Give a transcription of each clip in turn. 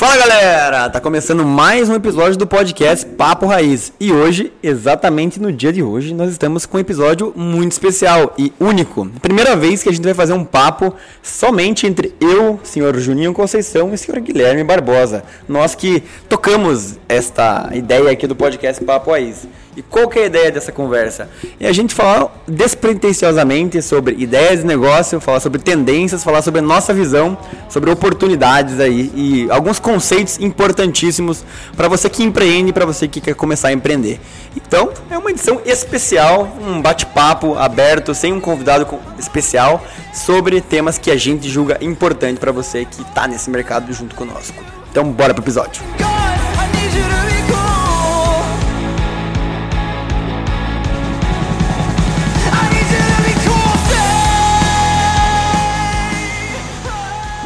Fala galera, tá começando mais um episódio do podcast Papo Raiz e hoje, exatamente no dia de hoje, nós estamos com um episódio muito especial e único. Primeira vez que a gente vai fazer um papo somente entre eu, senhor Juninho Conceição e senhor Guilherme Barbosa. Nós que tocamos esta ideia aqui do podcast Papo Raiz. E qual que é a ideia dessa conversa? É a gente falar despretensiosamente sobre ideias de negócio, falar sobre tendências, falar sobre a nossa visão, sobre oportunidades aí e alguns conceitos importantíssimos para você que empreende, para você que quer começar a empreender. Então, é uma edição especial, um bate-papo aberto, sem um convidado especial, sobre temas que a gente julga importante para você que está nesse mercado junto conosco. Então, bora pro episódio.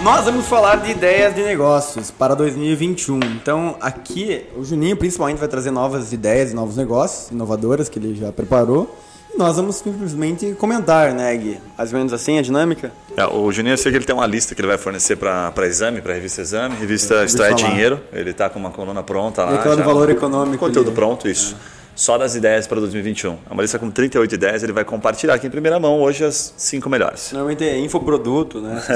Nós vamos falar de ideias de negócios para 2021. Então, aqui, o Juninho principalmente vai trazer novas ideias e novos negócios inovadoras que ele já preparou. E nós vamos simplesmente comentar, né, Gui? Mais ou menos assim a dinâmica? É, o Juninho, eu sei que ele tem uma lista que ele vai fornecer para exame, para revista Exame. Revista Extrair Dinheiro. Ele está com uma coluna pronta lá. E aquela do valor econômico. Conteúdo ali. pronto, isso. É só das ideias para 2021. É uma lista com 38 ideias, ele vai compartilhar aqui em primeira mão hoje as cinco melhores. Normalmente é infoproduto, né?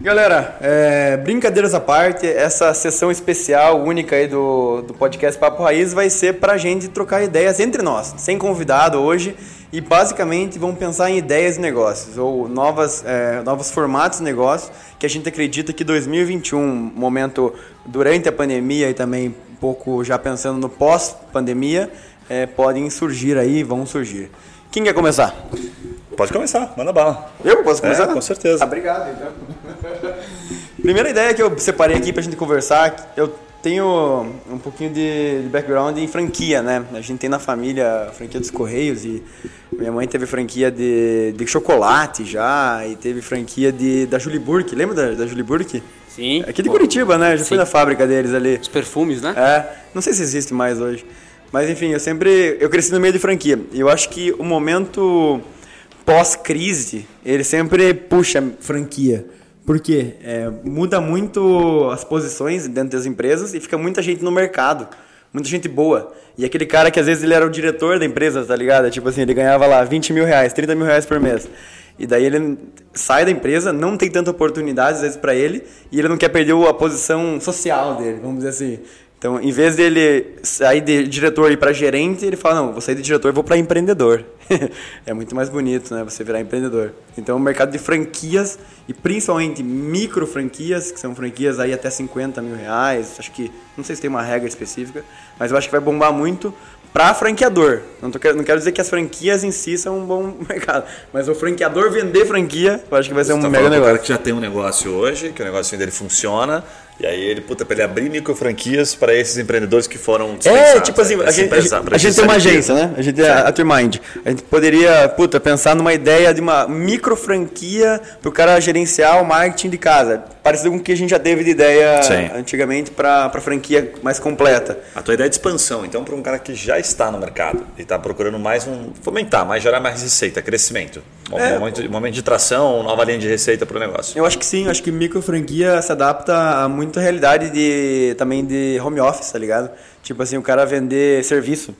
Galera, é, brincadeiras à parte, essa sessão especial, única aí do, do podcast Papo Raiz vai ser para a gente trocar ideias entre nós, sem convidado hoje, e basicamente vamos pensar em ideias de negócios, ou novas, é, novos formatos de negócio, que a gente acredita que 2021, momento durante a pandemia e também pouco já pensando no pós-pandemia, é, podem surgir aí, vão surgir. Quem quer começar? Pode começar, manda bala. Eu posso começar? É, com certeza. Ah, obrigado, então. Primeira ideia que eu separei aqui para a gente conversar, eu tenho um pouquinho de background em franquia, né? A gente tem na família a franquia dos Correios e minha mãe teve franquia de, de chocolate já e teve franquia de, da Julie Burke. Lembra da, da Julie Burke? Sim. Aqui de Curitiba, né? Já Sim. fui na fábrica deles ali. Os perfumes, né? É. Não sei se existe mais hoje. Mas enfim, eu sempre. Eu cresci no meio de franquia. E eu acho que o momento pós-crise, ele sempre puxa franquia. Por quê? É, muda muito as posições dentro das empresas e fica muita gente no mercado. Muita gente boa. E aquele cara que às vezes ele era o diretor da empresa, tá ligado? Tipo assim, ele ganhava lá 20 mil reais, 30 mil reais por mês. E daí ele sai da empresa, não tem tanta oportunidade às vezes para ele, e ele não quer perder a posição social dele, vamos dizer assim. Então, em vez dele sair de diretor e ir para gerente, ele fala: não, vou sair de diretor vou para empreendedor. é muito mais bonito, né? Você virar empreendedor. Então, o mercado de franquias e principalmente micro franquias, que são franquias aí até 50 mil reais, acho que não sei se tem uma regra específica, mas eu acho que vai bombar muito para franqueador. Não, tô, não quero dizer que as franquias em si são um bom mercado, mas o franqueador vender franquia, eu acho que vai ser Você um tá mega negócio. O cara que já tem um negócio hoje, que o negócio dele funciona, e aí ele, puta, pra ele abrir micro franquias para esses empreendedores que foram É, tipo assim, a, gente, a, a gente tem uma agência, né? A gente é a Turmind. A gente poderia, puta, pensar numa ideia de uma micro franquia pro cara gerenciar o marketing de casa. Parecido com o que a gente já teve de ideia Sim. antigamente para franquia mais completa. A tua ideia é de expansão, então, para um cara que já está no mercado e está procurando mais um. fomentar, mais gerar mais receita, crescimento. Um é, momento, momento de tração, nova linha de receita para o negócio. Eu acho que sim, acho que micro franquia se adapta a muita realidade de, também de home office, tá ligado? Tipo assim, o cara vender serviço.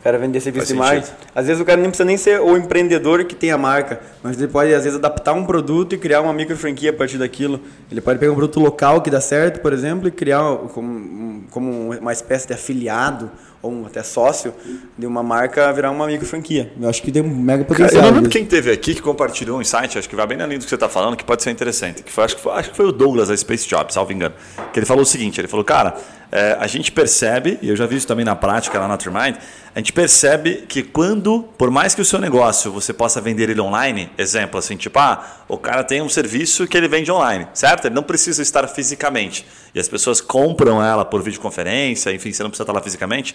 O cara vender serviço Faz de marketing. Às vezes o cara nem precisa nem ser o empreendedor que tem a marca, mas ele pode, às vezes, adaptar um produto e criar uma micro franquia a partir daquilo. Ele pode pegar um produto local que dá certo, por exemplo, e criar como, como uma espécie de afiliado ou até sócio de uma marca virar uma micro franquia. Eu acho que tem um mega potencial. Cara, eu lembro quem teve aqui que compartilhou um insight, acho que vai bem na linha do que você está falando, que pode ser interessante. Que foi, acho, que foi, acho que foi o Douglas da Space Job, salvo engano. Que ele falou o seguinte: ele falou, cara, é, a gente percebe, e eu já vi isso também na prática lá na Turmind, a gente percebe que quando, por mais que o seu negócio você possa vender ele online, exemplo assim, tipo, ah, o cara tem um serviço que ele vende online, certo? Ele não precisa estar fisicamente. E as pessoas compram ela por videoconferência, enfim, você não precisa estar lá fisicamente.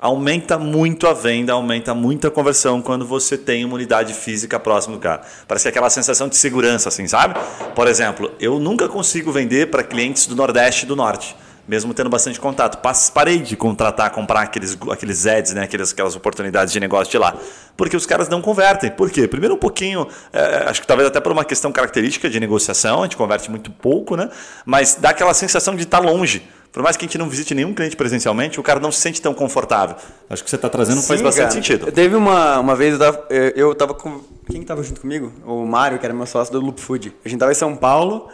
Aumenta muito a venda, aumenta muito a conversão quando você tem uma unidade física próxima do cara. Parece aquela sensação de segurança, assim, sabe? Por exemplo, eu nunca consigo vender para clientes do Nordeste e do Norte mesmo tendo bastante contato. Parei de contratar, comprar aqueles, aqueles ads, né? aquelas, aquelas oportunidades de negócio de lá. Porque os caras não convertem. Por quê? Primeiro um pouquinho, é, acho que talvez até por uma questão característica de negociação, a gente converte muito pouco, né? mas dá aquela sensação de estar longe. Por mais que a gente não visite nenhum cliente presencialmente, o cara não se sente tão confortável. Acho que você está trazendo Sim, faz bastante cara. sentido. Teve uma, uma vez, eu estava com. Quem estava junto comigo? O Mário, que era meu sócio do Loop Food. A gente estava em São Paulo,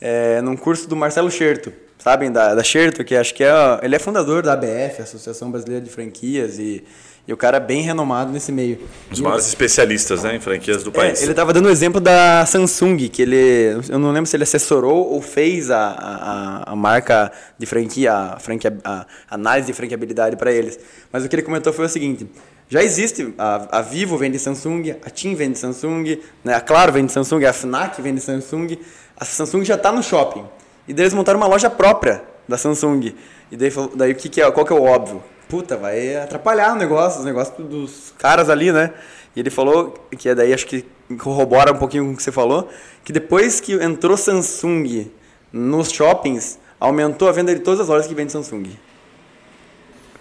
é, num curso do Marcelo Scherto sabem, da, da Scherto, que acho que é, ele é fundador da ABF, Associação Brasileira de Franquias, e, e o cara é bem renomado nesse meio. Os e maiores especialistas né, em franquias do é, país. ele estava dando o exemplo da Samsung, que ele, eu não lembro se ele assessorou ou fez a, a, a marca de franquia, a, franquia, a análise de franqueabilidade para eles. Mas o que ele comentou foi o seguinte, já existe, a, a Vivo vende Samsung, a TIM vende Samsung, né, a Claro vende Samsung, a Fnac vende Samsung, a Samsung já está no shopping. E daí eles montaram uma loja própria da Samsung. E daí, daí o que, que é, qual que é o óbvio? Puta, vai atrapalhar o negócio, os negócios dos caras ali, né? E ele falou, que é daí acho que corrobora um pouquinho com o que você falou, que depois que entrou Samsung nos shoppings, aumentou a venda de todas as lojas que vendem Samsung.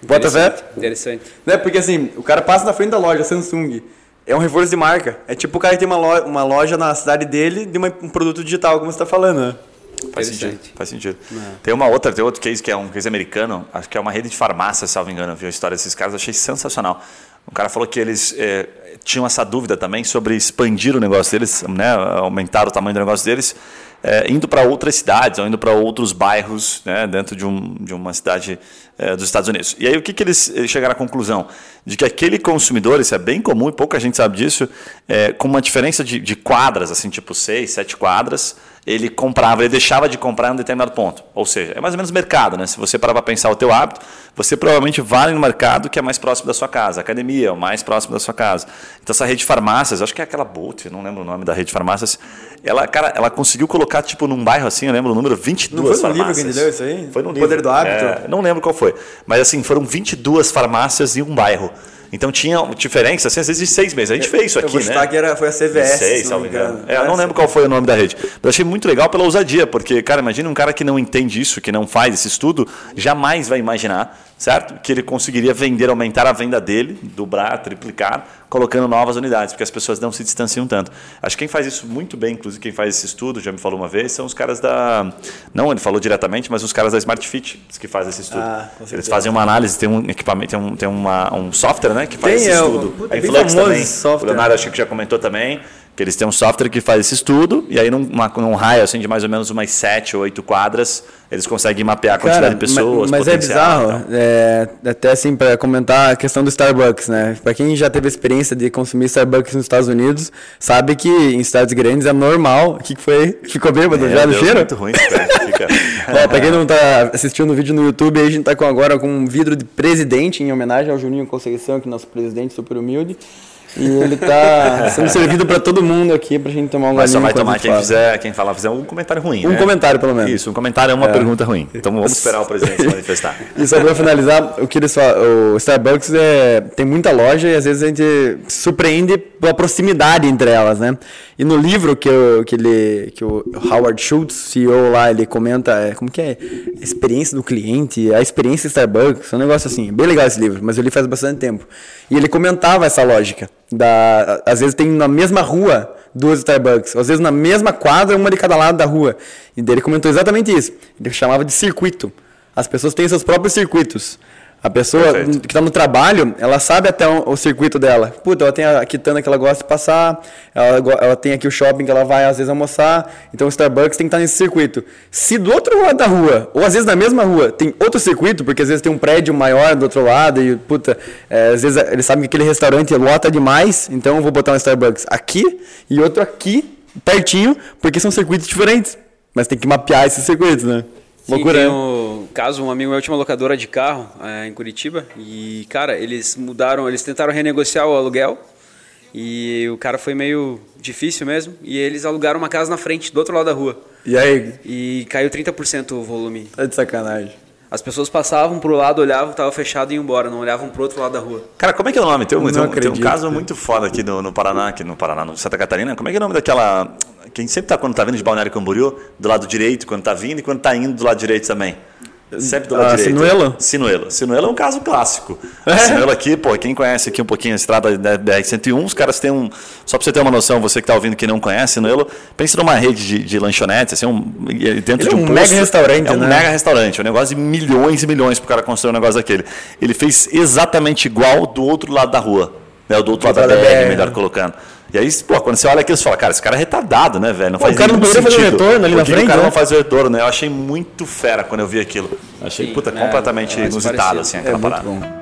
Bota fé? Interessante. Né? Porque assim, o cara passa na frente da loja Samsung, é um reforço de marca. É tipo o cara que tem uma loja, uma loja na cidade dele de uma, um produto digital, como você está falando, né? Faz sentido. Faz sentido. Tem uma outra, tem outro case que é um case americano, acho que é uma rede de farmácia, se não me engano, viu a história desses caras, achei sensacional. O cara falou que eles é, tinham essa dúvida também sobre expandir o negócio deles, né, aumentar o tamanho do negócio deles, é, indo para outras cidades ou indo para outros bairros né, dentro de, um, de uma cidade é, dos Estados Unidos. E aí o que, que eles chegaram à conclusão? De que aquele consumidor, isso é bem comum e pouca gente sabe disso, é, com uma diferença de, de quadras, assim, tipo seis, sete quadras, ele comprava, ele deixava de comprar em um determinado ponto. Ou seja, é mais ou menos mercado, né? Se você parar para pensar o teu hábito, você provavelmente vai no mercado que é mais próximo da sua casa, academia é o mais próximo da sua casa. Então essa rede de farmácias, acho que é aquela Bolt, não lembro o nome da rede de farmácias, ela, cara, ela conseguiu colocar tipo num bairro assim, eu lembro o número 22 não foi no livro que ele deu isso aí? Foi no o livro. Poder do hábito? É, não lembro qual foi, mas assim, foram 22 farmácias em um bairro. Então tinha diferença, assim, às vezes de seis meses. A gente fez isso aqui, eu né? que era, foi a CVS. Seis, se não me engano. engano. É, eu não lembro qual foi o nome da rede. Mas achei muito legal pela ousadia, porque, cara, imagina um cara que não entende isso, que não faz esse estudo, jamais vai imaginar certo? Que ele conseguiria vender, aumentar a venda dele, dobrar, triplicar, colocando novas unidades, porque as pessoas não se distanciam tanto. Acho que quem faz isso muito bem, inclusive quem faz esse estudo, já me falou uma vez, são os caras da. Não ele falou diretamente, mas os caras da Smart Fit que fazem esse estudo. Ah, Eles fazem uma análise, tem um equipamento, tem um, tem uma, um software né, que faz tem, esse é, estudo. a Influx também. Software. O Leonardo acho que já comentou também que eles têm um software que faz esse estudo, e aí num, uma, num raio assim, de mais ou menos umas 7 ou 8 quadras, eles conseguem mapear a quantidade Cara, de pessoas. Mas, mas é bizarro, é, até assim, para comentar a questão do Starbucks, né? Para quem já teve experiência de consumir Starbucks nos Estados Unidos, sabe que em cidades grandes é normal. O que, que foi? Ficou bêbado é, já do cheiro? muito ruim. Fica... Pra quem não tá assistindo o vídeo no YouTube, a gente tá com agora com um vidro de presidente, em homenagem ao Juninho Conceição, que é nosso presidente super humilde. E ele tá sendo servido para todo mundo aqui pra gente tomar um Mas só vai tomar quem fizer, quem falar fizer um comentário ruim. Um né? comentário, pelo menos. Isso, um comentário é uma é. pergunta ruim. Então vamos esperar o presidente se manifestar. E só para finalizar, o que eles falam, o Starbucks é, tem muita loja e às vezes a gente se surpreende pela proximidade entre elas, né? E no livro que, eu, que, ele, que o Howard Schultz, CEO lá, ele comenta, é, como que é? A experiência do cliente, a experiência Starbucks, é um negócio assim, bem legal esse livro, mas eu li faz bastante tempo. E ele comentava essa lógica. Da, às vezes tem na mesma rua duas Starbucks, às vezes na mesma quadra, uma de cada lado da rua. E ele comentou exatamente isso. Ele chamava de circuito. As pessoas têm seus próprios circuitos. A pessoa Perfeito. que está no trabalho, ela sabe até o, o, circuito dela. Puta, ela tem a quitanda que ela gosta de passar, ela, ela tem aqui o shopping que ela vai às vezes almoçar, então o Starbucks tem que estar nesse circuito. Se do outro lado da rua, ou às vezes na mesma rua, tem outro circuito, porque às vezes tem um prédio maior do outro lado e, puta, é, às vezes eles sabem que aquele restaurante lota demais, então eu vou botar um Starbucks aqui e outro aqui, pertinho, porque são circuitos diferentes. Mas tem que mapear esses circuitos, né? Sim, Loucura. Tem um caso, um amigo meu tinha uma locadora de carro é, em Curitiba e, cara, eles mudaram, eles tentaram renegociar o aluguel e o cara foi meio difícil mesmo e eles alugaram uma casa na frente, do outro lado da rua. E aí? E caiu 30% o volume. Tá de sacanagem. As pessoas passavam pro lado, olhavam, tava fechado e iam embora, não olhavam pro outro lado da rua. Cara, como é que é o nome? Tem um, tem um, tem um caso muito foda aqui no, no Paraná, aqui no Paraná, no Santa Catarina. Como é que é o nome daquela. Quem sempre tá quando tá vindo de Balneário Camboriú, do lado direito, quando tá vindo e quando tá indo do lado direito também. Sempre do lado Ah, direito. Sinuelo? Sinuelo. Sinuelo é um caso clássico. Sinuelo aqui, pô, quem conhece aqui um pouquinho a estrada da BR-101, os caras têm um... Só pra você ter uma noção, você que tá ouvindo que não conhece Sinuelo, pense numa rede de, de lanchonetes, assim, um, dentro Ele de é um, um posto, mega restaurante, É um né? mega restaurante, é um negócio de milhões e milhões pro cara construir um negócio daquele. Ele fez exatamente igual do outro lado da rua. Né, o do outro lado da BR, melhor né? colocando. E aí, pô, quando você olha aquilo, você fala, cara, esse cara é retardado, né, velho? Não Pô, faz o cara não poderia fazer sentido. retorno ali na frente, O cara né? não faz o retorno, né? Eu achei muito fera quando eu vi aquilo. Achei, Sim, puta, é, completamente é inusitado, assim, É aquela muito parada. bom.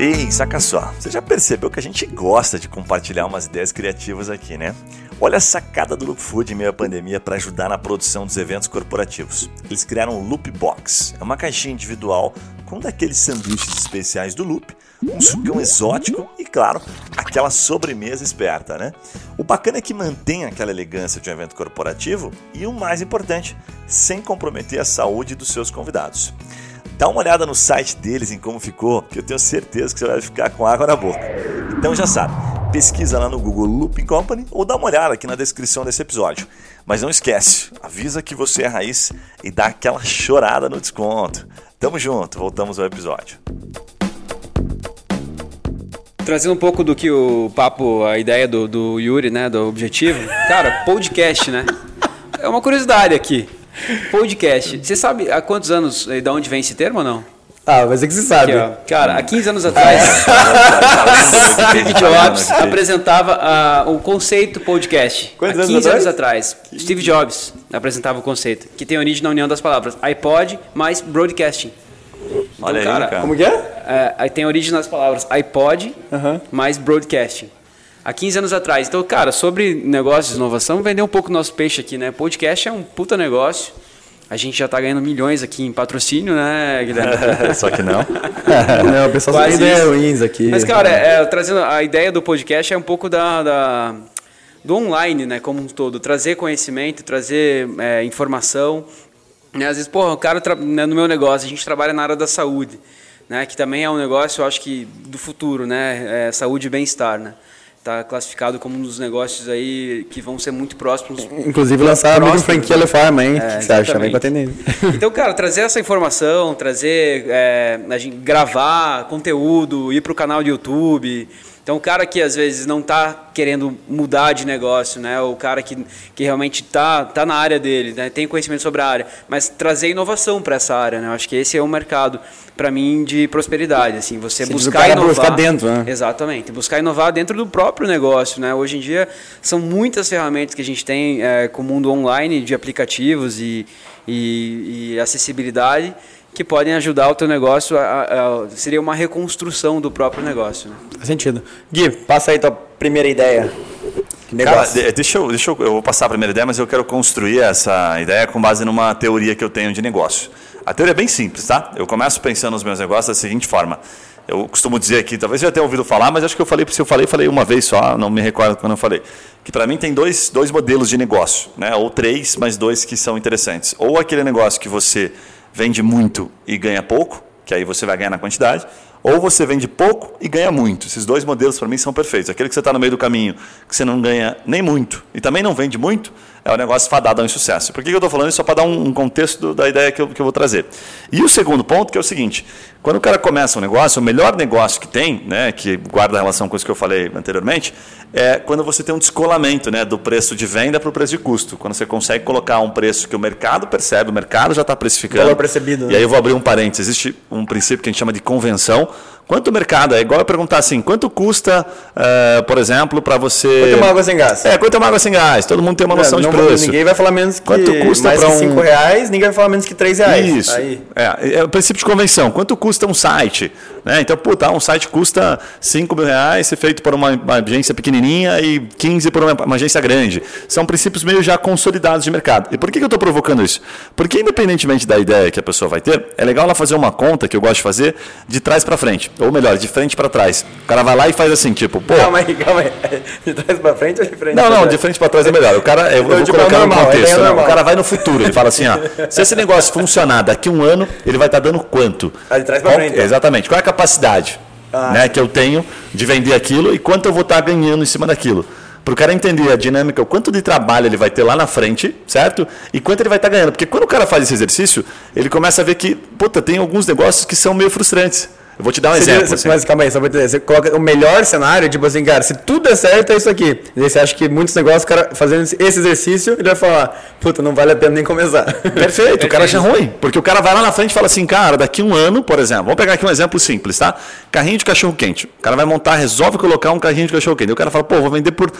Ei, saca só, você já percebeu que a gente gosta de compartilhar umas ideias criativas aqui, né? Olha a sacada do Loop Food em meio à pandemia para ajudar na produção dos eventos corporativos. Eles criaram o Loop Box. É uma caixinha individual com um daqueles sanduíches especiais do Loop, um sucão exótico e, claro, aquela sobremesa esperta, né? O bacana é que mantém aquela elegância de um evento corporativo e o mais importante, sem comprometer a saúde dos seus convidados. Dá uma olhada no site deles em como ficou, que eu tenho certeza que você vai ficar com água na boca. Então já sabe, pesquisa lá no Google Looping Company ou dá uma olhada aqui na descrição desse episódio. Mas não esquece, avisa que você é raiz e dá aquela chorada no desconto. Tamo junto, voltamos ao episódio. Trazendo um pouco do que o papo, a ideia do, do Yuri, né, do objetivo. Cara, podcast, né? É uma curiosidade aqui. Podcast. Você sabe há quantos anos e de onde vem esse termo ou não? Ah, mas é que você sabe. Aqui, ó. Cara, há 15 anos atrás, Steve Jobs apresentava ah, o conceito podcast. Quantos há anos 15 anos atrás? atrás, Steve Jobs apresentava o conceito, que tem origem na união das palavras iPod mais broadcasting. Olha aí, cara, cara. Como que é? É, aí tem origem nas palavras iPod mais broadcasting. Há 15 anos atrás. Então, cara, sobre negócios de inovação, vender um pouco o nosso peixe aqui, né? Podcast é um puta negócio. A gente já tá ganhando milhões aqui em patrocínio, né, Guilherme? Só que não. não, o pessoal só tem Quase ideias ruins aqui. Mas, cara, é, trazendo a ideia do podcast é um pouco da, da- do online, né, como um todo. Trazer conhecimento, trazer é, informação. Né, às vezes, pô, o cara, tra- né, no meu negócio, a gente trabalha na área da saúde, né, que também é um negócio, eu acho que, do futuro, né, é saúde e bem-estar, né. Tá classificado como um dos negócios aí que vão ser muito próximos Inclusive lançar a franquia Le Farma, hein? É, que você acha? Vem atender. Então, cara, trazer essa informação, trazer, é, a gente gravar conteúdo, ir para o canal de YouTube. Então, o cara que às vezes não está querendo mudar de negócio, né? O cara que, que realmente está tá na área dele, né? tem conhecimento sobre a área, mas trazer inovação para essa área, né? Eu acho que esse é o mercado para mim de prosperidade, assim, você buscar inovar. dentro, né? Exatamente, buscar inovar dentro do próprio negócio, né? Hoje em dia são muitas ferramentas que a gente tem é, com o mundo online de aplicativos e, e, e acessibilidade que podem ajudar o teu negócio a, a- a- seria uma reconstrução do próprio negócio. Né? Faz sentido. Gui, passa aí tua primeira ideia. Cara, deixa eu, deixa eu, eu vou passar a primeira ideia, mas eu quero construir essa ideia com base numa teoria que eu tenho de negócio. A teoria é bem simples, tá? Eu começo pensando nos meus negócios da seguinte forma. Eu costumo dizer aqui, talvez você já tenha ouvido falar, mas acho que eu falei, se eu falei, falei uma vez só, não me recordo quando eu falei. Que para mim tem dois, dois modelos de negócio, né? Ou três, mas dois que são interessantes. Ou aquele negócio que você vende muito e ganha pouco, que aí você vai ganhar na quantidade, ou você vende pouco e ganha muito. Esses dois modelos para mim são perfeitos. Aquele que você está no meio do caminho, que você não ganha nem muito e também não vende muito, é um negócio fadado ao insucesso. Por que eu estou falando isso? Só para dar um contexto da ideia que eu, que eu vou trazer. E o segundo ponto, que é o seguinte: quando o cara começa um negócio, o melhor negócio que tem, né, que guarda relação com isso que eu falei anteriormente, é quando você tem um descolamento né, do preço de venda para o preço de custo. Quando você consegue colocar um preço que o mercado percebe, o mercado já está precificando. Valor percebido, E né? aí eu vou abrir um parênteses. Existe um princípio que a gente chama de convenção. Quanto o mercado? É igual eu perguntar assim: quanto custa, eh, por exemplo, para você. Quanto é uma água sem gás? É, quanto é uma água sem gás? Todo mundo tem uma noção não, de não- preço. Ninguém vai falar menos que Quanto custa mais que um- 5 reais, ninguém vai falar menos que 3 reais. Isso. Aí. É, é o princípio de convenção. Quanto custa um site? Né? Então, puta, um site custa 5 mil reais, ser feito por uma, uma agência pequenininha e 15 por uma, uma agência grande. São princípios meio já consolidados de mercado. E por que, que eu estou provocando isso? Porque, independentemente da ideia que a pessoa vai ter, é legal ela fazer uma conta, que eu gosto de fazer, de trás para frente. Ou melhor, de frente para trás. O cara vai lá e faz assim, tipo, pô. Calma aí, calma aí. De trás pra frente ou de frente Não, não, trás? de frente para trás é melhor. O cara, eu, Então, vou tipo, colocar é no normal, contexto. é não, normal. o cara vai no futuro, ele fala assim, ó, se esse negócio funcionar daqui a um ano, ele vai estar dando quanto? Ah, de trás Qual- frente, então. Exatamente. Qual é a capacidade Ah. né, que eu tenho de vender aquilo e quanto eu vou estar ganhando em cima daquilo? para o cara entender a dinâmica, o quanto de trabalho ele vai ter lá na frente, certo? E quanto ele vai estar tá ganhando. Porque quando o cara faz esse exercício, ele começa a ver que, puta, tem alguns negócios que são meio frustrantes. Eu vou te dar um você exemplo. Diz, assim. Mas calma aí, só pra entender. Você coloca o melhor cenário, tipo assim, cara, se tudo é certo, é isso aqui. E aí você acha que muitos negócios, o cara fazendo esse exercício, ele vai falar, puta, não vale a pena nem começar. Perfeito, o cara acha ruim. Porque o cara vai lá na frente e fala assim, cara, daqui um ano, por exemplo, vamos pegar aqui um exemplo simples, tá? Carrinho de cachorro quente. O cara vai montar, resolve colocar um carrinho de cachorro quente. E o cara fala, pô, vou vender por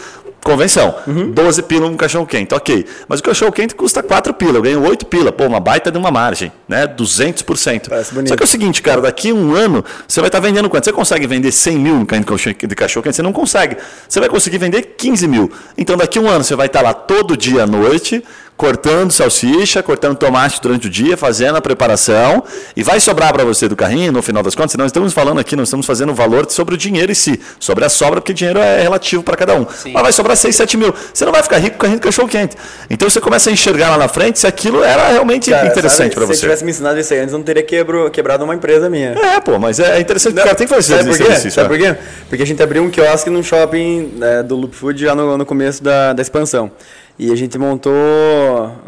convenção. Uhum. 12 pila um cachorro quente, ok. Mas o cachorro quente custa 4 pila, eu ganho 8 pila. Pô, uma baita de uma margem, né? 200%. Só que é o seguinte, cara, daqui um ano você vai estar tá vendendo quanto? Você consegue vender 100 mil de cachorro quente? Você não consegue. Você vai conseguir vender 15 mil. Então daqui um ano você vai estar tá lá todo dia à noite cortando salsicha, cortando tomate durante o dia, fazendo a preparação e vai sobrar para você do carrinho no final das contas. Nós estamos falando aqui, nós estamos fazendo o valor sobre o dinheiro em si, sobre a sobra, porque dinheiro é relativo para cada um. Sim. Mas vai sobrar 6, 7 mil. Você não vai ficar rico com carrinho de cachorro quente. Então você começa a enxergar lá na frente se aquilo era realmente Cara, interessante para você. Se tivesse me ensinado isso aí antes, eu não teria quebro, quebrado uma empresa minha. É, pô, mas é interessante. Não, o cara tem que fazer sabe esse por exercício. Sabe é. por quê? Porque a gente abriu um quiosque num shopping né, do Loop Food já no, no começo da, da expansão. E a gente montou,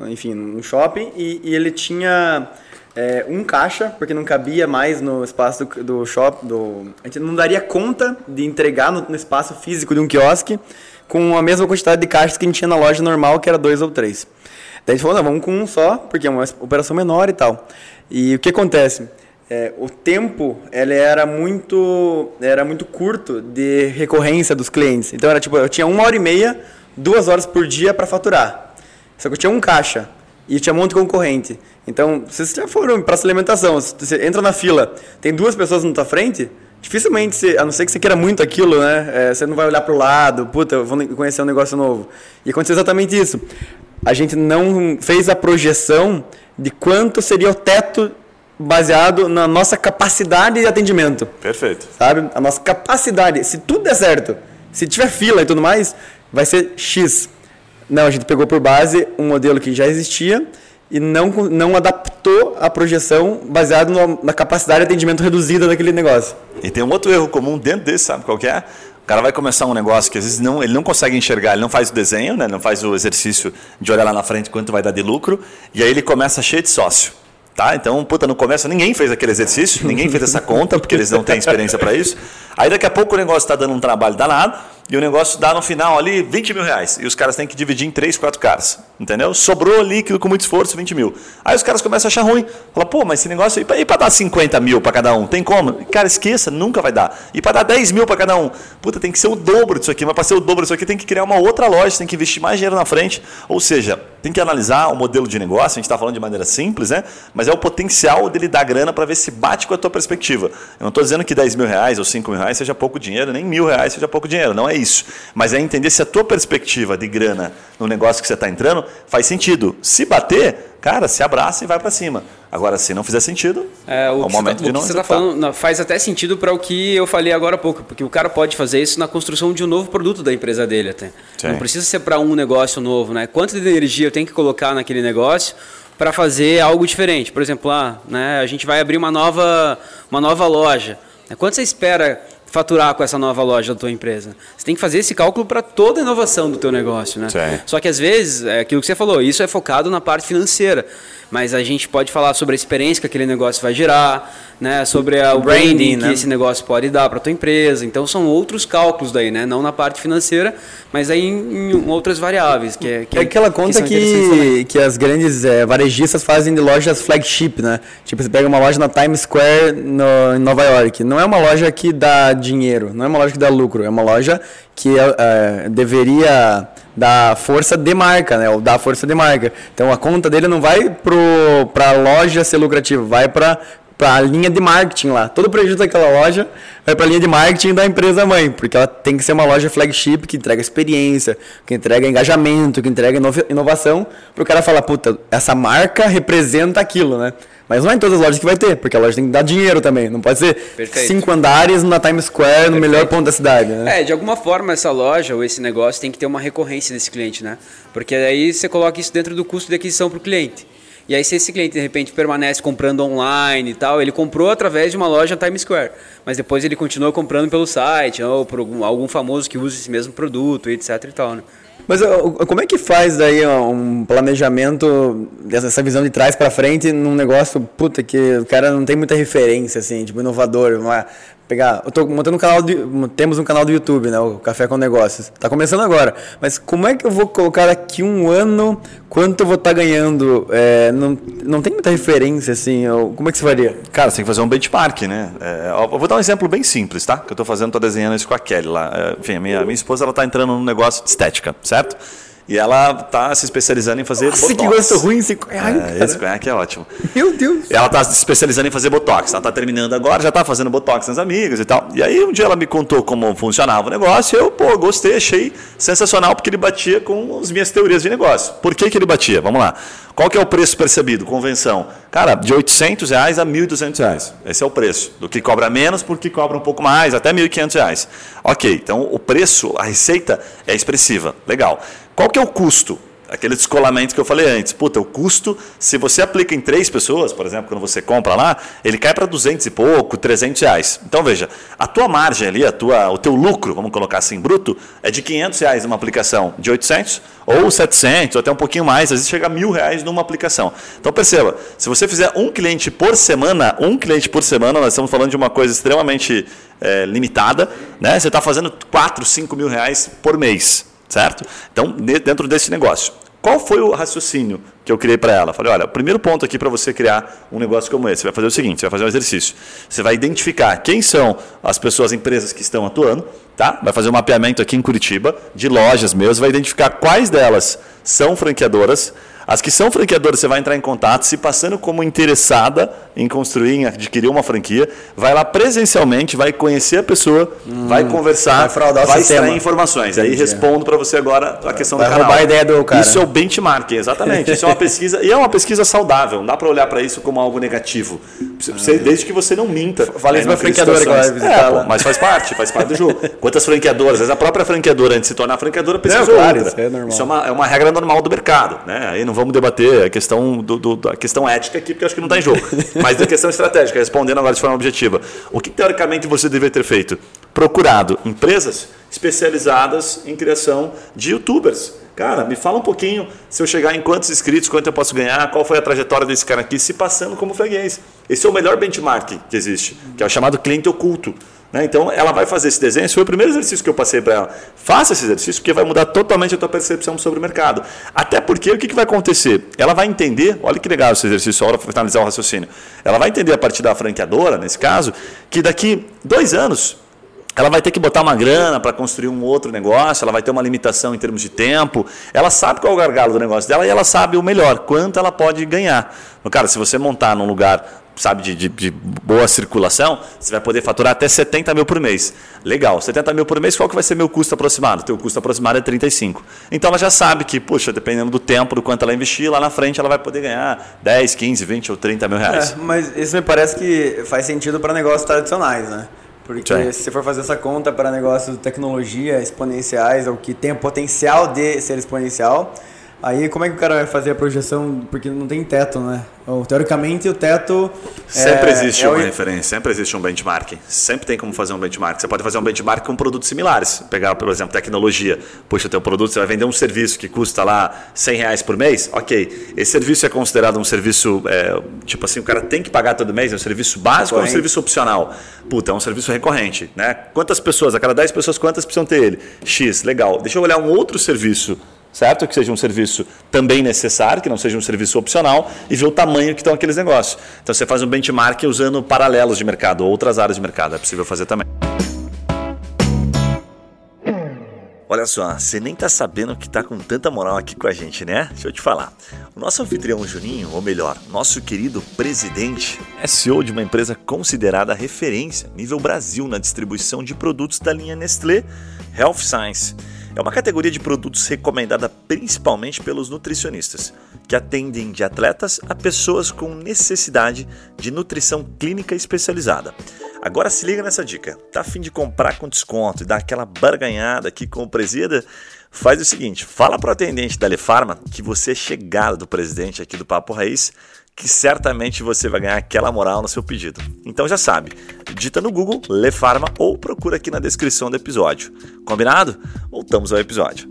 enfim, um shopping e, e ele tinha é, um caixa, porque não cabia mais no espaço do, do shopping. Do, a gente não daria conta de entregar no, no, espaço físico de um quiosque com a mesma quantidade de caixas que a gente tinha na loja normal, que era dois ou três. Daí a gente falou, não, vamos com um só, porque é uma operação menor e tal. E o que acontece? É, o tempo ele era muito era muito curto de recorrência dos clientes. Então era tipo, eu tinha uma hora e meia duas horas por dia para faturar. Só que eu tinha um caixa e tinha um monte de concorrente. Então, vocês já foram para essa alimentação, você entra na fila, tem duas pessoas na tua frente, dificilmente, você, a não ser que você queira muito aquilo, né? É, você não vai olhar para o lado, puta, eu vou conhecer um negócio novo. E aconteceu exatamente isso. A gente não fez a projeção de quanto seria o teto baseado na nossa capacidade de atendimento. Perfeito. Sabe? A nossa capacidade. Se tudo der certo, se tiver fila e tudo mais, vai ser X. Não, a gente pegou por base um modelo que já existia e não, não adaptou a projeção baseado no, na capacidade de atendimento reduzida daquele negócio. E tem um outro erro comum dentro desse, sabe qual é? O cara vai começar um negócio que às vezes não, ele não consegue enxergar, ele não faz o desenho, né? não faz o exercício de olhar lá na frente quanto vai dar de lucro, e aí ele começa cheio de sócio. Tá? Então, puta, no começo ninguém fez aquele exercício, ninguém fez essa conta, porque eles não têm experiência para isso. Aí daqui a pouco o negócio está dando um trabalho danado, e o negócio dá no final ali 20 mil reais. E os caras têm que dividir em 3, 4 caras. Entendeu? Sobrou líquido com muito esforço, 20 mil. Aí os caras começam a achar ruim. Fala, pô, mas esse negócio e para dar 50 mil para cada um? Tem como? Cara, esqueça, nunca vai dar. E para dar 10 mil para cada um? Puta, tem que ser o dobro disso aqui. Mas para ser o dobro disso aqui, tem que criar uma outra loja, tem que investir mais dinheiro na frente. Ou seja, tem que analisar o modelo de negócio. A gente está falando de maneira simples, né? Mas é o potencial dele dar grana para ver se bate com a tua perspectiva. Eu não estou dizendo que 10 mil reais ou 5 mil reais seja pouco dinheiro, nem mil reais seja pouco dinheiro. Não é isso. Mas é entender se a tua perspectiva de grana no negócio que você está entrando faz sentido. Se bater, cara, se abraça e vai para cima. Agora, se não fizer sentido, é, o, é o momento tá, de não você está falando faz até sentido para o que eu falei agora há pouco, porque o cara pode fazer isso na construção de um novo produto da empresa dele até. Sim. Não precisa ser para um negócio novo, né? Quanto de energia eu tenho que colocar naquele negócio para fazer algo diferente? Por exemplo, ah, né, a gente vai abrir uma nova, uma nova loja. Quanto você espera faturar com essa nova loja da tua empresa. Você tem que fazer esse cálculo para toda a inovação do teu negócio, né? Sim. Só que às vezes, é aquilo que você falou, isso é focado na parte financeira mas a gente pode falar sobre a experiência que aquele negócio vai gerar, né, sobre a, o branding, branding que né? esse negócio pode dar para tua empresa. Então são outros cálculos daí, né, não na parte financeira, mas aí em, em outras variáveis. Que é, que, é aquela conta que, que, que as grandes é, varejistas fazem de lojas flagship, né? Tipo, você pega uma loja na Times Square no, em Nova York. Não é uma loja que dá dinheiro, não é uma loja que dá lucro, é uma loja que é, deveria dar força de marca, né? Ou dar força de marca. Então a conta dele não vai para a loja ser lucrativa, vai para para a linha de marketing lá. Todo o prejuízo daquela loja vai para a linha de marketing da empresa mãe, porque ela tem que ser uma loja flagship que entrega experiência, que entrega engajamento, que entrega inovação, para o cara falar, puta, essa marca representa aquilo, né? Mas não é em todas as lojas que vai ter, porque a loja tem que dar dinheiro também. Não pode ser Perfeito. cinco andares na Times Square, no Perfeito. melhor ponto da cidade. Né? É, de alguma forma essa loja ou esse negócio tem que ter uma recorrência desse cliente, né? Porque aí você coloca isso dentro do custo de aquisição para o cliente. E aí, se esse cliente de repente permanece comprando online e tal, ele comprou através de uma loja Times Square, mas depois ele continua comprando pelo site ou por algum, algum famoso que usa esse mesmo produto, etc e tal, né? Mas como é que faz daí um planejamento dessa visão de trás para frente num negócio, puta, que o cara não tem muita referência, assim, tipo, inovador, pegar. Eu tô montando um canal de, temos um canal do YouTube, né, o Café com Negócios. Tá começando agora. Mas como é que eu vou colocar daqui um ano quanto eu vou estar tá ganhando? É, não, não tem muita referência assim. como é que você faria? Cara, você tem que fazer um benchmark, né? É, eu vou dar um exemplo bem simples, tá? Que eu tô fazendo, tô desenhando isso com a Kelly lá. É, enfim, a minha, minha esposa ela tá entrando num negócio de estética, certo? E ela tá se especializando em fazer Nossa, botox. que gosto ruim esse conhaque, é, Esse conhaque é ótimo. Meu Deus. Ela tá se especializando em fazer botox. Ela tá terminando agora, já tá fazendo botox nas amigas e tal. E aí um dia ela me contou como funcionava o negócio e eu, pô, gostei, achei sensacional porque ele batia com as minhas teorias de negócio. Por que que ele batia? Vamos lá. Qual que é o preço percebido? Convenção. Cara, de 800 reais a 1.200 reais. Esse é o preço. Do que cobra menos, porque cobra um pouco mais, até 1.500 reais. Ok, então o preço, a receita é expressiva. Legal. Qual que é o custo? Aquele descolamento que eu falei antes. Puta, o custo, se você aplica em três pessoas, por exemplo, quando você compra lá, ele cai para 200 e pouco, 300 reais. Então, veja, a tua margem ali, a tua, o teu lucro, vamos colocar assim, bruto, é de 500 reais numa aplicação de 800, ou 700, ou até um pouquinho mais, às vezes chega a mil reais numa aplicação. Então, perceba, se você fizer um cliente por semana, um cliente por semana, nós estamos falando de uma coisa extremamente é, limitada, né? você está fazendo 4, 5 mil reais por mês certo? Então, dentro desse negócio. Qual foi o raciocínio que eu criei para ela? Falei, olha, o primeiro ponto aqui para você criar um negócio como esse, você vai fazer o seguinte, você vai fazer um exercício. Você vai identificar quem são as pessoas, empresas que estão atuando, tá? Vai fazer um mapeamento aqui em Curitiba, de lojas mesmo, vai identificar quais delas são franqueadoras, as que são franqueadoras, você vai entrar em contato, se passando como interessada em construir, em adquirir uma franquia, vai lá presencialmente, vai conhecer a pessoa, hum, vai conversar, vai, vai extrair informações. Entendi. Aí respondo para você agora a questão vai do canal. roubar a ideia do cara. Isso é o benchmarking, exatamente. Isso é uma pesquisa, e é uma pesquisa saudável, não dá para olhar para isso como algo negativo. Você, desde que você não minta. Falei isso para franqueadora que vai visitar é, mas faz parte, faz parte do jogo. Quantas franqueadoras, às a própria franqueadora, antes de se tornar franqueadora, precisa é, claro, outra. Isso, é, normal. isso é, uma, é uma regra normal do mercado. Né? Aí não vamos debater a questão, do, do, a questão ética aqui, porque acho que não está em jogo. Mas da questão estratégica, respondendo agora de forma objetiva. O que teoricamente você deveria ter feito? Procurado empresas especializadas em criação de youtubers. Cara, me fala um pouquinho se eu chegar em quantos inscritos, quanto eu posso ganhar, qual foi a trajetória desse cara aqui, se passando como freguês. Esse é o melhor benchmark que existe, que é o chamado cliente oculto. Né? Então, ela vai fazer esse desenho. Esse foi o primeiro exercício que eu passei para ela. Faça esse exercício, porque vai mudar totalmente a tua percepção sobre o mercado. Até porque, o que, que vai acontecer? Ela vai entender, olha que legal esse exercício, só para finalizar o raciocínio. Ela vai entender a partir da franqueadora, nesse caso, que daqui dois anos, ela vai ter que botar uma grana para construir um outro negócio, ela vai ter uma limitação em termos de tempo. Ela sabe qual é o gargalo do negócio dela e ela sabe o melhor, quanto ela pode ganhar. Cara, se você montar num lugar sabe, de, de, de, boa circulação, você vai poder faturar até 70 mil por mês. Legal, 70 mil por mês, qual que vai ser meu custo aproximado? Teu custo aproximado é 35. Então ela já sabe que, puxa, dependendo do tempo, do quanto ela investir, lá na frente ela vai poder ganhar 10, 15, 20 ou 30 mil reais. É, mas isso me parece que faz sentido para negócios tradicionais, né? Porque Sim. se você for fazer essa conta para negócios de tecnologia exponenciais, ou que tem o potencial de ser exponencial, Aí como é que o cara vai fazer a projeção? Porque não tem teto, né? Ou, teoricamente o teto. Sempre é, existe é uma o... referência, sempre existe um benchmark. Sempre tem como fazer um benchmark. Você pode fazer um benchmark com produtos similares. Pegar, por exemplo, tecnologia. Puxa, teu produto, você vai vender um serviço que custa lá 100 reais por mês. Ok. Esse serviço é considerado um serviço, é, tipo assim, o cara tem que pagar todo mês? É um serviço básico ou é um serviço opcional? Puta, é um serviço recorrente. Né? Quantas pessoas, a cada 10 pessoas, quantas precisam ter ele? X, legal. Deixa eu olhar um outro serviço certo? Que seja um serviço também necessário, que não seja um serviço opcional, e ver o tamanho que estão aqueles negócios. Então você faz um benchmark usando paralelos de mercado, outras áreas de mercado, é possível fazer também. Olha só, você nem tá sabendo que tá com tanta moral aqui com a gente, né? Deixa eu te falar. O nosso anfitrião Juninho, ou melhor, nosso querido presidente, é CEO de uma empresa considerada referência nível Brasil na distribuição de produtos da linha Nestlé Health Science. É uma categoria de produtos recomendada principalmente pelos nutricionistas, que atendem de atletas a pessoas com necessidade de nutrição clínica especializada. Agora se liga nessa dica. Tá a fim de comprar com desconto e dar aquela barganhada aqui com o Presida? Faz o seguinte, fala para o atendente da Lefarma que você é chegado do presidente aqui do Papo Raiz, que certamente você vai ganhar aquela moral no seu pedido. Então já sabe, digita no Google Lefarma ou procura aqui na descrição do episódio. Combinado? Voltamos ao episódio.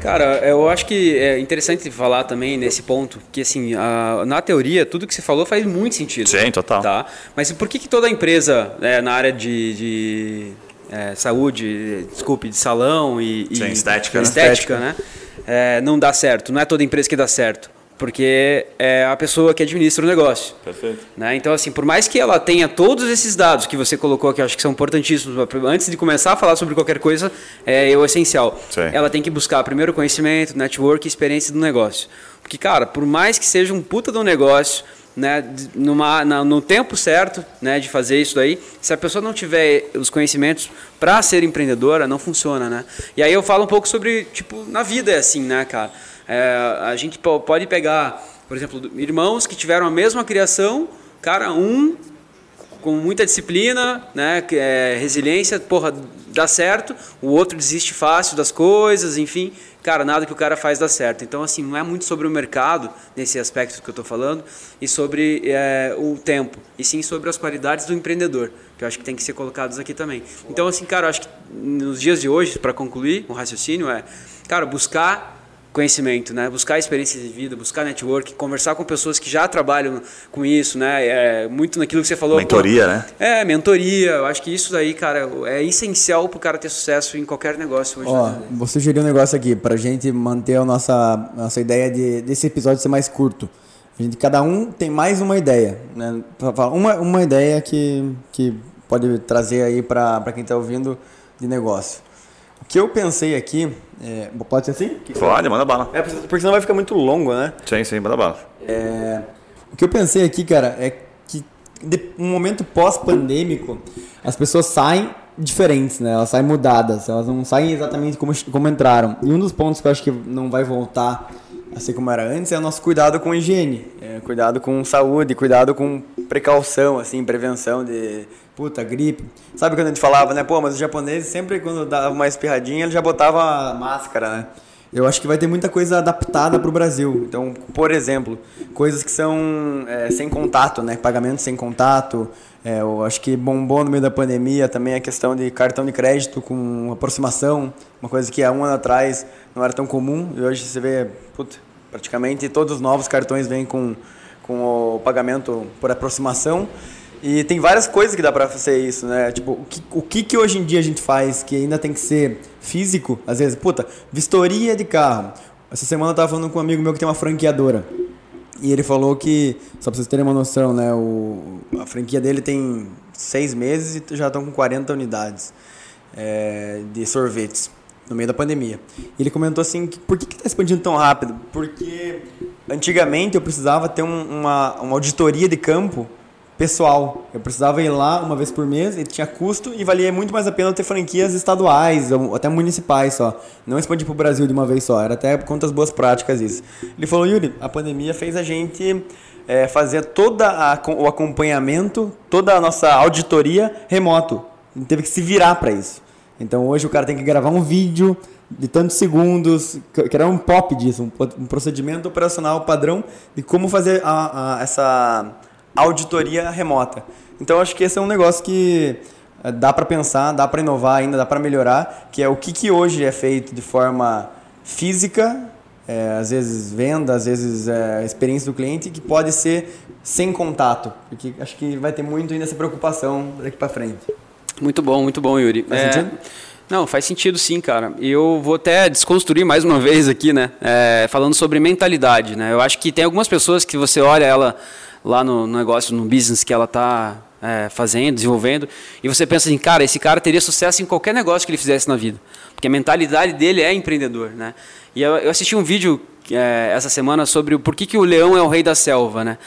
Cara, eu acho que é interessante falar também nesse ponto que, assim, a, na teoria, tudo que você falou faz muito sentido. Sim, total. Tá? Mas por que, que toda empresa é, na área de, de é, saúde, desculpe, de salão e, Sim, e estética, né? estética né? É, não dá certo? Não é toda empresa que dá certo porque é a pessoa que administra o negócio. Perfeito. Né? Então, assim, por mais que ela tenha todos esses dados que você colocou, que eu acho que são importantíssimos, antes de começar a falar sobre qualquer coisa, é o essencial. Sim. Ela tem que buscar primeiro conhecimento, network e experiência do negócio. Porque, cara, por mais que seja um puta do negócio, né, numa, na, no tempo certo né, de fazer isso daí, se a pessoa não tiver os conhecimentos para ser empreendedora, não funciona, né? E aí eu falo um pouco sobre, tipo, na vida é assim, né, cara? É, a gente pode pegar, por exemplo, irmãos que tiveram a mesma criação, cara, um com muita disciplina, né, é, resiliência, porra, dá certo, o outro desiste fácil das coisas, enfim, cara, nada que o cara faz dá certo. Então, assim, não é muito sobre o mercado, nesse aspecto que eu estou falando, e sobre é, o tempo, e sim sobre as qualidades do empreendedor, que eu acho que tem que ser colocados aqui também. Então, assim, cara, eu acho que nos dias de hoje, para concluir o raciocínio, é, cara, buscar conhecimento, né? Buscar experiências de vida, buscar network, conversar com pessoas que já trabalham com isso, né? É muito naquilo que você falou. Mentoria, pô, né? É, mentoria. Eu acho que isso daí, cara, é essencial para o cara ter sucesso em qualquer negócio hoje. Ó, vou sugerir um negócio aqui para a gente manter a nossa, nossa ideia de, desse episódio ser mais curto. A gente, cada um tem mais uma ideia, né? Uma, uma ideia que, que pode trazer aí para quem está ouvindo de negócio. O que eu pensei aqui é, pode ser assim? Que pode, manda bala. É, porque senão vai ficar muito longo, né? Sim, sim, manda bala. É, o que eu pensei aqui, cara, é que um momento pós-pandêmico, as pessoas saem diferentes, né? Elas saem mudadas, elas não saem exatamente como, como entraram. E um dos pontos que eu acho que não vai voltar a ser como era antes é o nosso cuidado com higiene, é, cuidado com saúde, cuidado com precaução, assim, prevenção de puta, gripe. Sabe quando a gente falava, né? Pô, mas os japoneses sempre quando dava uma espirradinha, ele já botava máscara, né? Eu acho que vai ter muita coisa adaptada para o Brasil. Então, por exemplo, coisas que são é, sem contato, né? Pagamento sem contato. É, eu acho que bombou no meio da pandemia também a questão de cartão de crédito com aproximação, uma coisa que há um ano atrás não era tão comum. E hoje você vê, puta, praticamente todos os novos cartões vêm com, com o pagamento por aproximação. E tem várias coisas que dá para fazer isso, né? Tipo, o que, o que que hoje em dia a gente faz que ainda tem que ser físico? Às vezes, puta, vistoria de carro. Essa semana eu tava falando com um amigo meu que tem uma franqueadora. E ele falou que, só pra vocês terem uma noção, né? O, a franquia dele tem seis meses e já estão com 40 unidades é, de sorvetes no meio da pandemia. E ele comentou assim, por que está expandindo tão rápido? Porque antigamente eu precisava ter um, uma, uma auditoria de campo pessoal. Eu precisava ir lá uma vez por mês e tinha custo e valia muito mais a pena ter franquias estaduais ou até municipais só. Não expandir para o Brasil de uma vez só. Era até das boas práticas isso. Ele falou, Yuri, a pandemia fez a gente é, fazer todo o acompanhamento, toda a nossa auditoria remoto. Gente teve que se virar para isso. Então hoje o cara tem que gravar um vídeo de tantos segundos, que era um pop disso, um procedimento operacional padrão de como fazer a, a, essa auditoria remota. Então acho que esse é um negócio que eh, dá para pensar, dá para inovar ainda, dá para melhorar, que é o que, que hoje é feito de forma física, é, às vezes venda, às vezes é, experiência do cliente, que pode ser sem contato, porque acho que vai ter muito ainda essa preocupação daqui para frente. Muito bom, muito bom, Yuri. Faz é... sentido? Não, faz sentido sim, cara. E eu vou até desconstruir mais uma vez aqui, né? É, falando sobre mentalidade, né? Eu acho que tem algumas pessoas que você olha ela lá no, negócio, no business que ela está é, fazendo, desenvolvendo, e você pensa assim, cara, esse cara teria sucesso em qualquer negócio que ele fizesse na vida, porque a mentalidade dele é empreendedor, né? E eu, eu assisti um vídeo é, essa semana sobre o porquê que o leão é o rei da selva, né?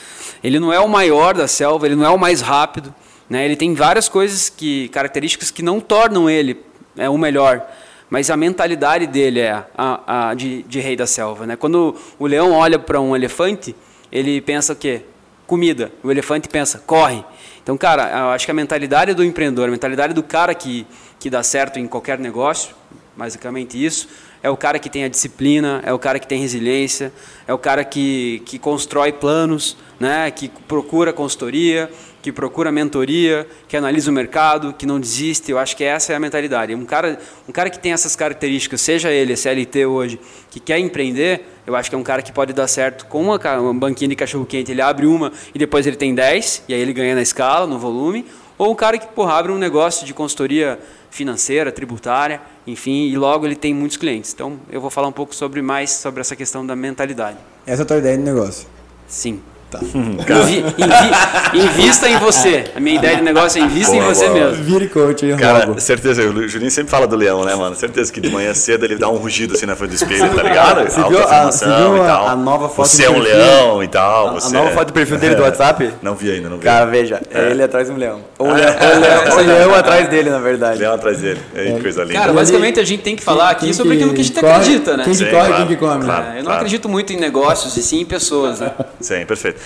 Ele não é o maior da selva, ele não é o mais rápido, né? Ele tem várias coisas que características que não tornam ele é, o melhor mas a mentalidade dele é a, a de, de, rei da selva. Né? Quando o leão olha para um elefante, ele pensa o quê? Comida. O elefante pensa, corre. Então, cara, eu acho que a mentalidade do empreendedor, a mentalidade do cara que, que dá certo em qualquer negócio, basicamente isso, é o cara que tem a disciplina, é o cara que tem resiliência, é o cara que, que constrói planos, né, que procura consultoria, que procura mentoria, que analisa o mercado, que não desiste. Eu acho que essa é a mentalidade. Um cara, um cara que tem essas características, seja ele CLT hoje, que quer empreender, eu acho que é um cara que pode dar certo com uma, uma banquinha de cachorro-quente. Ele abre uma e depois ele tem 10, e aí ele ganha na escala, no volume. Ou um cara que porra, abre um negócio de consultoria financeira, tributária, enfim, e logo ele tem muitos clientes. Então eu vou falar um pouco sobre mais sobre essa questão da mentalidade. Essa é a tua ideia de negócio? Sim. Tá. Invi, invi, invista em você. A minha ideia de negócio é invista boa, em você boa. mesmo. Vire coach, hein, Cara, logo. certeza. O Julinho sempre fala do leão, né, mano? Certeza que de manhã cedo ele dá um rugido assim na frente do espelho, tá ligado? Você viu, a, você viu a, a, nova foto Você é um leão e tal. A, a nova foto do perfil dele do WhatsApp? Não vi ainda, não vi. Cara, veja. É. Ele atrás de um leão. Ou o leão, leão, leão atrás dele, na verdade. Leão atrás dele. É, é. coisa linda. Cara, basicamente a gente tem que falar aqui sobre aquilo que a gente acredita, né? Quem que corre, quem que come. Eu não acredito muito em negócios e sim em pessoas, né? Sim, perfeito.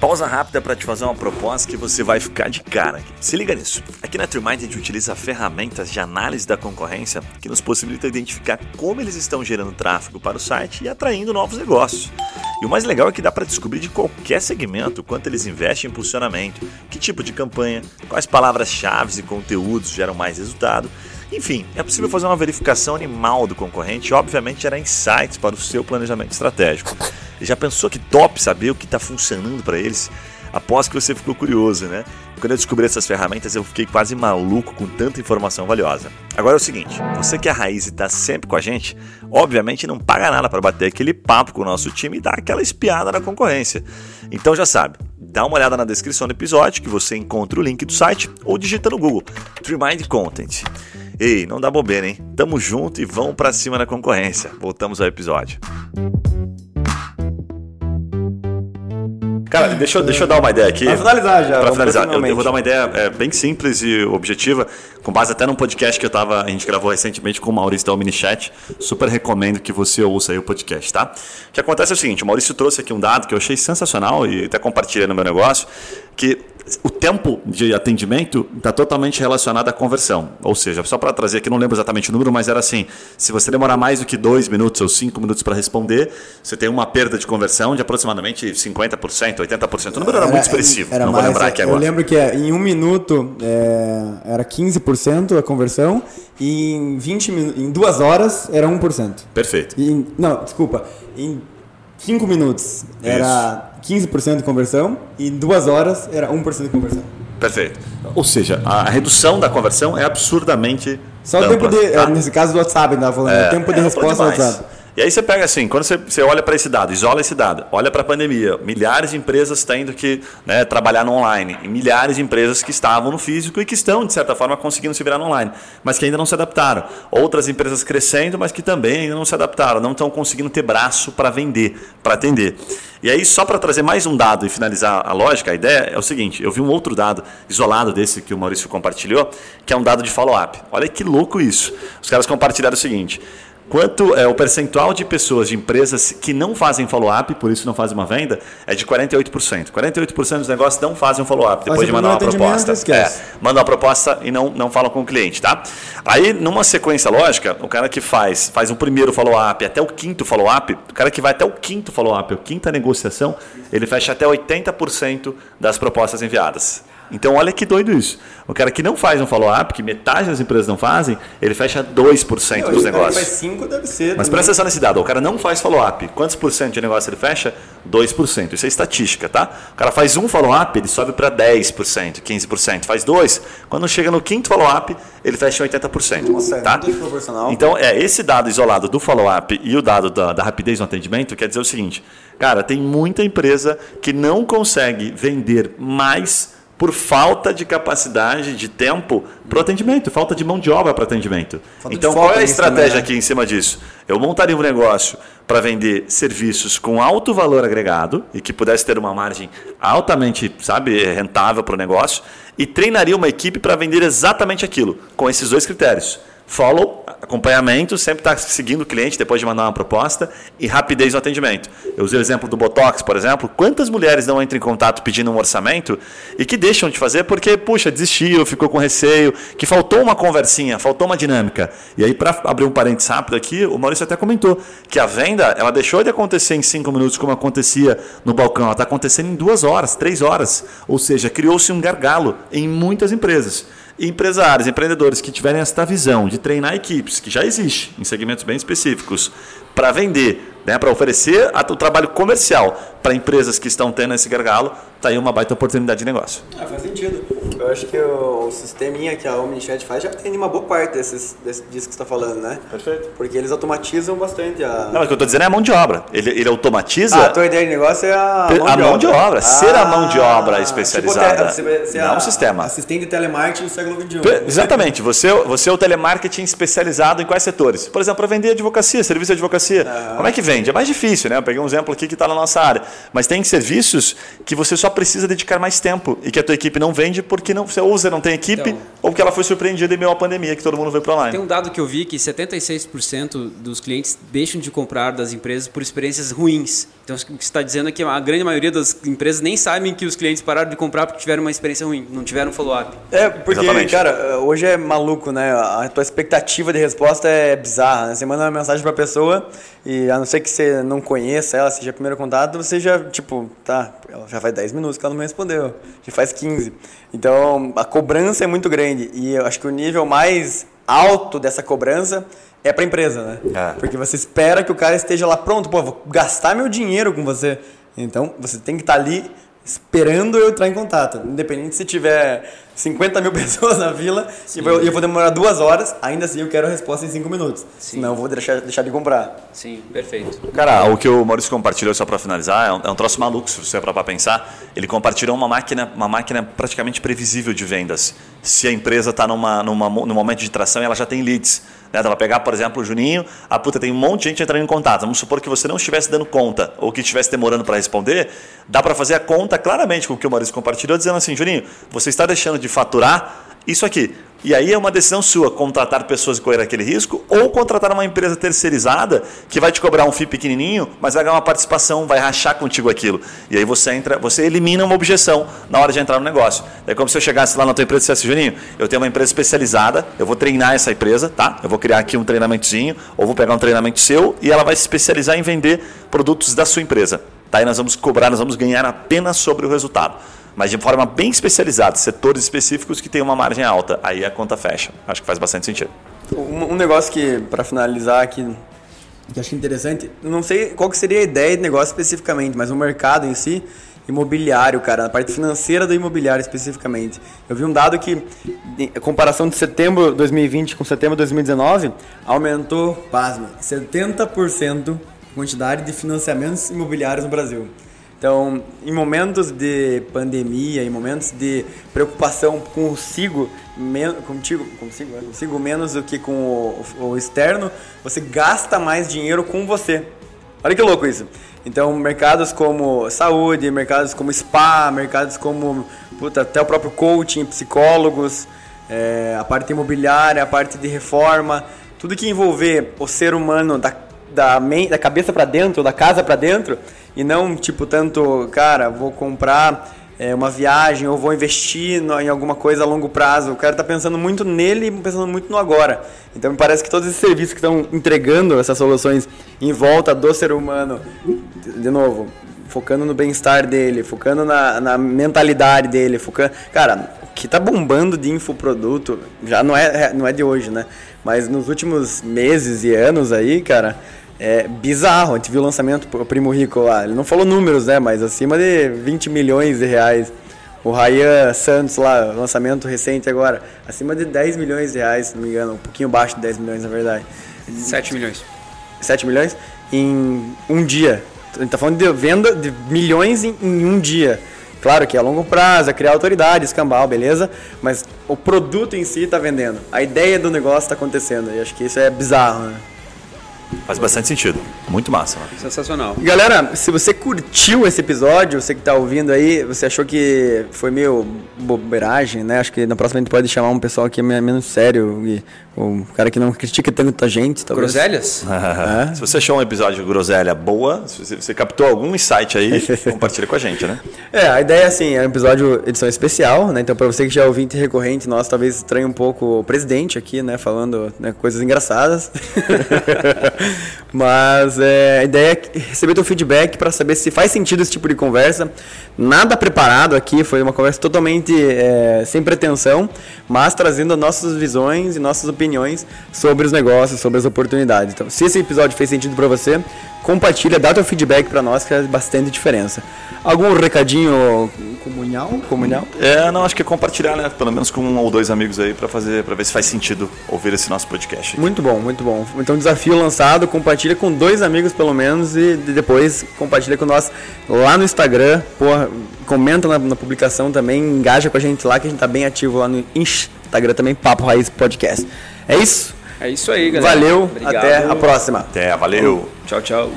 Pausa rápida para te fazer uma proposta que você vai ficar de cara. Se liga nisso. Aqui na TreeMind a gente utiliza ferramentas de análise da concorrência que nos possibilita identificar como eles estão gerando tráfego para o site e atraindo novos negócios. E o mais legal é que dá para descobrir de qualquer segmento quanto eles investem em impulsionamento, que tipo de campanha, quais palavras-chave e conteúdos geram mais resultado. Enfim, é possível fazer uma verificação animal do concorrente e, obviamente, gerar insights para o seu planejamento estratégico. Já pensou que top saber o que está funcionando para eles? Após que você ficou curioso, né? Quando eu descobri essas ferramentas, eu fiquei quase maluco com tanta informação valiosa. Agora é o seguinte: você que é a raiz e está sempre com a gente, obviamente não paga nada para bater aquele papo com o nosso time e dar aquela espiada na concorrência. Então já sabe, dá uma olhada na descrição do episódio que você encontra o link do site ou digita no Google Trimind Content. Ei, não dá bobeira, hein? Tamo junto e vamos para cima na concorrência. Voltamos ao episódio. Cara, deixa eu, deixa eu dar uma ideia aqui. Pra finalizar já. Pra finalizar, eu, eu, vou dar uma ideia é, bem simples e objetiva, com base até num podcast que eu tava, a gente gravou recentemente com o Maurício da Omnichat. Super recomendo que você ouça aí o podcast, tá? O que acontece é o seguinte, o Maurício trouxe aqui um dado que eu achei sensacional e até compartilhei no meu negócio, que o tempo de atendimento está totalmente relacionado à conversão. Ou seja, só para trazer aqui, não lembro exatamente o número, mas era assim: se você demorar mais do que dois minutos ou cinco minutos para responder, você tem uma perda de conversão de aproximadamente 50%, 80%. O número era, era muito expressivo, era não mais, vou lembrar aqui eu agora. Eu lembro que é, em um minuto é, era 15% a conversão e em, 20 em duas horas era 1%. Perfeito. E, não, desculpa. Em 5 minutos era Isso. 15% de conversão e em 2 horas era 1% de conversão. Perfeito. Ou seja, a redução da conversão é absurdamente. Só o tempo de. Tá? Nesse caso do WhatsApp, né? Falando, é, o tempo de é, resposta do WhatsApp. E aí você pega assim, quando você, você olha para esse dado, isola esse dado, olha para a pandemia, milhares de empresas tendo que né, trabalhar no online, e milhares de empresas que estavam no físico e que estão, de certa forma, conseguindo se virar no online, mas que ainda não se adaptaram. Outras empresas crescendo, mas que também ainda não se adaptaram, não estão conseguindo ter braço para vender, para atender. E aí, só para trazer mais um dado e finalizar a lógica, a ideia é o seguinte: eu vi um outro dado isolado desse que o Maurício compartilhou, que é um dado de follow-up. Olha que louco isso. Os caras compartilharam o seguinte: Quanto é o percentual de pessoas, de empresas que não fazem follow-up, por isso não fazem uma venda, é de 48%. 48% dos negócios não fazem um follow-up depois de mandar uma proposta. É, manda uma proposta e não, não falam com o cliente, tá? Aí, numa sequência lógica, o cara que faz, faz um primeiro follow-up até o quinto follow-up, o cara que vai até o quinto follow-up, a quinta negociação, ele fecha até 80% das propostas enviadas. Então, olha que doido isso. O cara que não faz um follow-up, que metade das empresas não fazem, ele fecha 2% Meu, dos negócios. Faz 5 deve ser. Mas presta atenção nesse dado. O cara não faz follow-up. Quantos por cento de negócio ele fecha? 2%. Isso é estatística, tá? O cara faz um follow-up, ele sobe para 10%, 15%. Faz dois. Quando chega no quinto follow-up, ele fecha 80%. Nossa, tá? é proporcional. Então, é esse dado isolado do follow-up e o dado da, da rapidez no atendimento quer dizer o seguinte. Cara, tem muita empresa que não consegue vender mais por falta de capacidade de tempo para o atendimento, falta de mão de obra para atendimento. Falta então, qual é a estratégia né? aqui em cima disso? Eu montaria um negócio para vender serviços com alto valor agregado e que pudesse ter uma margem altamente, sabe, rentável para o negócio e treinaria uma equipe para vender exatamente aquilo, com esses dois critérios follow, acompanhamento, sempre está seguindo o cliente depois de mandar uma proposta e rapidez no atendimento. Eu usei o exemplo do Botox, por exemplo. Quantas mulheres não entram em contato pedindo um orçamento e que deixam de fazer porque, puxa, desistiu, ficou com receio, que faltou uma conversinha, faltou uma dinâmica. E aí, para abrir um parênteses rápido aqui, o Maurício até comentou que a venda ela deixou de acontecer em cinco minutos como acontecia no balcão, ela está acontecendo em duas horas, três horas. Ou seja, criou-se um gargalo em muitas empresas empresários, empreendedores que tiverem esta visão de treinar equipes, que já existe em segmentos bem específicos, para vender, né, para oferecer o trabalho comercial para empresas que estão tendo esse gargalo, tá aí uma baita oportunidade de negócio. Ah, faz sentido. Eu acho que o, o sisteminha que a OmniChat faz já tem uma boa parte desses, desse, disso que você está falando, né? Perfeito. Porque eles automatizam bastante a... Não, o que eu estou dizendo é a mão de obra. Ele, ele automatiza... Ah, a tua ideia de negócio é a mão a de mão obra. de obra. ser a mão de Ah, obra especializada. Tipo, você é não um sistema. Assistente de telemarketing do século XXI. Exatamente. Você, você é o telemarketing especializado em quais setores? Por exemplo, para vender advocacia, serviço de advocacia. Como é que vende? É mais difícil, né? Eu peguei um exemplo aqui que está na nossa área. Mas tem serviços que você só precisa dedicar mais tempo e que a tua equipe não vende porque não, você, ou você não tem equipe Então. ou porque ela foi surpreendida em meio à pandemia que todo mundo veio para online. Tem um dado que eu vi que 76% dos clientes deixam de comprar das empresas por experiências ruins. Então, o que você está dizendo é que a grande maioria das empresas nem sabem que os clientes pararam de comprar porque tiveram uma experiência ruim, não tiveram follow-up. É, porque, Exatamente. cara, hoje é maluco, né? A tua expectativa de resposta é bizarra, né? Você manda uma mensagem pra pessoa e a não ser que você não conheça ela, seja primeiro contato, você já, tipo, tá, ela já faz 10 minutos que ela não me respondeu, já faz 15. Então, a cobrança é muito grande e eu acho que o nível mais alto dessa cobrança é pra empresa, né? É. Porque você espera que o cara esteja lá pronto, pô, vou gastar meu dinheiro com você. Então, você tem que estar ali esperando eu entrar em contato. Independente se tiver 50 mil pessoas na vila e eu, e eu vou demorar duas horas, ainda assim eu quero a resposta em cinco minutos. Senão eu vou deixar, deixar de comprar. Sim, perfeito. Cara, o que o Maurício compartilhou, só para finalizar, é um, é um troço maluco, se você parar para pensar. Ele compartilhou uma máquina, uma máquina praticamente previsível de vendas. Se a empresa está numa, numa, num momento de tração e ela já tem leads. Né? Ela pegar, por exemplo, o Juninho, a puta tem um monte de gente entrando em contato. Vamos supor que você não estivesse dando conta ou que estivesse demorando para responder. Dá para fazer a conta claramente com o que o Maurício compartilhou, dizendo assim: Juninho, você está deixando de faturar isso aqui. E aí é uma decisão sua, contratar pessoas e correr aquele risco, ou contratar uma empresa terceirizada que vai te cobrar um FII pequenininho, mas vai ganhar uma participação, vai rachar contigo aquilo. E aí você entra, você elimina uma objeção na hora de entrar no negócio. É como se eu chegasse lá na tua empresa e dissesse, Juninho, eu tenho uma empresa especializada, eu vou treinar essa empresa, tá? Eu vou criar aqui um treinamentozinho, ou vou pegar um treinamento seu e ela vai se especializar em vender produtos da sua empresa. Tá? E nós vamos cobrar, nós vamos ganhar apenas sobre o resultado mas de forma bem especializada, setores específicos que têm uma margem alta. Aí a conta fecha. Acho que faz bastante sentido. Um, um negócio que, para finalizar aqui, que acho interessante, não sei qual seria a ideia de negócio especificamente, mas o mercado em si, imobiliário, cara, a parte financeira do imobiliário especificamente. Eu vi um dado que, em comparação de setembro de 2020 com setembro de 2019, aumentou, pasme, 70% a quantidade de financiamentos imobiliários no Brasil. Então, em momentos de pandemia, em momentos de preocupação consigo, contigo, consigo, é, consigo menos do que com o, o externo, você gasta mais dinheiro com você. Olha que louco isso. Então, mercados como saúde, mercados como spa, mercados como puta, até o próprio coaching, psicólogos, é, a parte imobiliária, a parte de reforma, tudo que envolver o ser humano da, da, da cabeça para dentro, da casa para dentro, e não tipo tanto, cara, vou comprar é, uma viagem ou vou investir no- em alguma coisa a longo prazo. O cara tá pensando muito nele e pensando muito no agora. Então me parece que todos esses serviços que estão entregando essas soluções em volta do ser humano, de novo, focando no bem-estar dele, focando na, na mentalidade dele, focando. Cara, o que tá bombando de infoproduto já não é, não é de hoje, né? Mas nos últimos meses e anos aí, cara, é bizarro. A gente viu o lançamento, o Primo Rico lá. Ele não falou números, né? Mas acima de 20 milhões de reais. O Ryan Santos lá, lançamento recente agora, acima de 10 milhões de reais, se não me engano, um pouquinho abaixo de 10 milhões na verdade. 7 milhões. 7 milhões em um dia. A gente tá falando de venda de milhões em, em um dia. Claro que é a longo prazo, é criar autoridade, escambau, beleza? Mas o produto em si está vendendo. A ideia do negócio está acontecendo. E acho que isso é bizarro, né? Faz bastante sentido. Muito massa. Mano. Sensacional. Galera, se você curtiu esse episódio, você que tá ouvindo aí, você achou que foi meio bobeiragem, né? Acho que na próxima a gente pode chamar um pessoal que é menos sério, e, um cara que não critica tanto a gente, talvez. Groselhas? Se você achou um episódio de groselha boa, se você, você captou algum insight aí, compartilha com a gente, né? É, a ideia é assim, é um episódio edição especial, né? Então, para você que já é ouvinte recorrente, nós talvez estranhe um pouco o presidente aqui, né? Falando né, coisas engraçadas. Mas é, a ideia é receber teu feedback para saber se faz sentido esse tipo de conversa. Nada preparado aqui, foi uma conversa totalmente é, sem pretensão, mas trazendo nossas visões e nossas opiniões sobre os negócios, sobre as oportunidades. Então, se esse episódio fez sentido para você, compartilha, dá teu feedback para nós que faz bastante diferença. Algum recadinho comunhal? comunhal? É, não, acho que é compartilhar, né? Pelo menos com um ou dois amigos aí para fazer, para ver se faz sentido ouvir esse nosso podcast. Muito bom, muito bom. Então desafio lançado, compartilha com dois amigos pelo menos e depois compartilha com nós lá no Instagram. Porra, comenta na, na publicação também, engaja com a gente lá que a gente tá bem ativo lá no Instagram também, Papo Raiz Podcast. É isso? É isso aí, galera. Valeu, Obrigado. até a próxima. Até, valeu. Tchau, tchau.